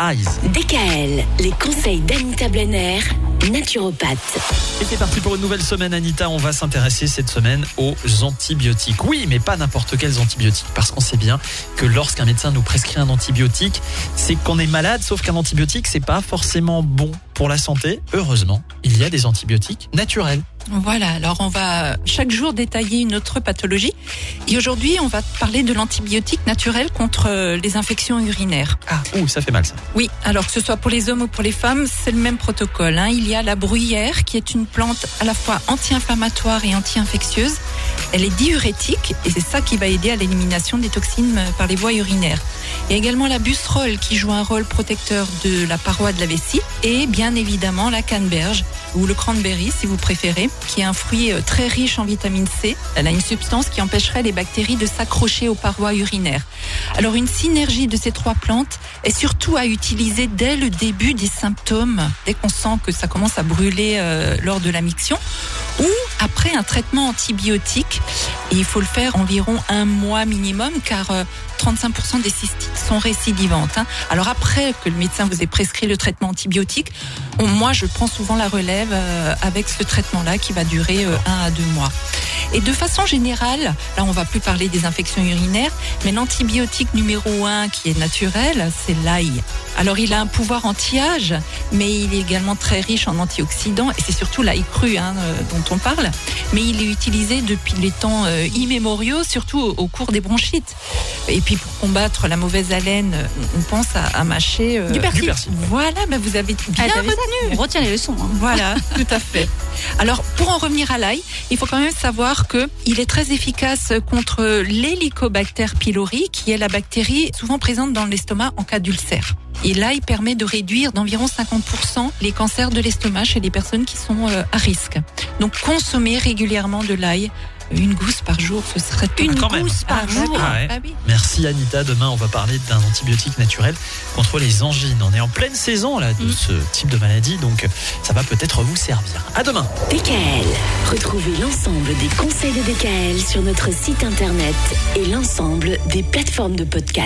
Eyes. DKL, les conseils d'Anita Blenner, naturopathe. Et c'est parti pour une nouvelle semaine, Anita. On va s'intéresser cette semaine aux antibiotiques. Oui, mais pas n'importe quels antibiotiques, parce qu'on sait bien que lorsqu'un médecin nous prescrit un antibiotique, c'est qu'on est malade, sauf qu'un antibiotique, c'est pas forcément bon pour la santé. Heureusement, il y a des antibiotiques naturels. Voilà, alors on va chaque jour détailler une autre pathologie. Et aujourd'hui, on va parler de l'antibiotique naturel contre euh, les infections urinaires. Ah, ouh, ça fait mal ça. Oui, alors que ce soit pour les hommes ou pour les femmes, c'est le même protocole. Hein. Il y a la bruyère qui est une plante à la fois anti-inflammatoire et anti-infectieuse. Elle est diurétique et c'est ça qui va aider à l'élimination des toxines euh, par les voies urinaires. Il y a également la busserole qui joue un rôle protecteur de la paroi de la vessie et bien évidemment la canneberge ou le cranberry si vous préférez, qui est un fruit euh, très riche en vitamine C. Elle a une substance qui empêcherait les bactéries de s'accrocher aux parois urinaires. Alors une synergie de ces trois plantes est surtout à utiliser dès le début des symptômes, dès qu'on sent que ça commence à brûler euh, lors de la miction ou après un traitement antibiotique. Et il faut le faire environ un mois minimum car 35% euh, des cystites sont récidivantes. Hein. Alors après que le médecin vous ait prescrit le traitement antibiotique, moi je prends souvent la relève euh, avec ce traitement-là qui va durer euh, un à deux mois. Et de façon générale, là on va plus parler des infections urinaires, mais l'antibiotique numéro un qui est naturel, c'est l'ail. Alors il a un pouvoir anti-âge, mais il est également très riche en antioxydants et c'est surtout l'ail cru hein, euh, dont on parle. Mais il est utilisé depuis les temps euh, immémoriaux, surtout au, cours des bronchites. Et puis pour combattre la mauvaise haleine, on pense à, mâcher du, persil. Voilà, mais vous avez bien ah, retenu. On retient les leçons. Hein. Voilà, tout à fait. Alors pour en revenir à l'ail, il faut quand même savoir que il est très efficace contre l'hélicobacter pylori, qui est la bactérie souvent présente dans l'estomac en cas d'ulcère. Et l'ail permet de réduire d'environ 50% les cancers de l'estomac chez les personnes qui sont euh, à risque. Donc consommer régulièrement de l'ail une gousse par jour, ce serait une gousse par jour. Ah ah Merci Anita. Demain, on va parler d'un antibiotique naturel contre les angines. On est en pleine saison là de mm. ce type de maladie, donc ça va peut-être vous servir. À demain. DKL. Retrouvez l'ensemble des conseils de DKL sur notre site internet et l'ensemble des plateformes de podcast.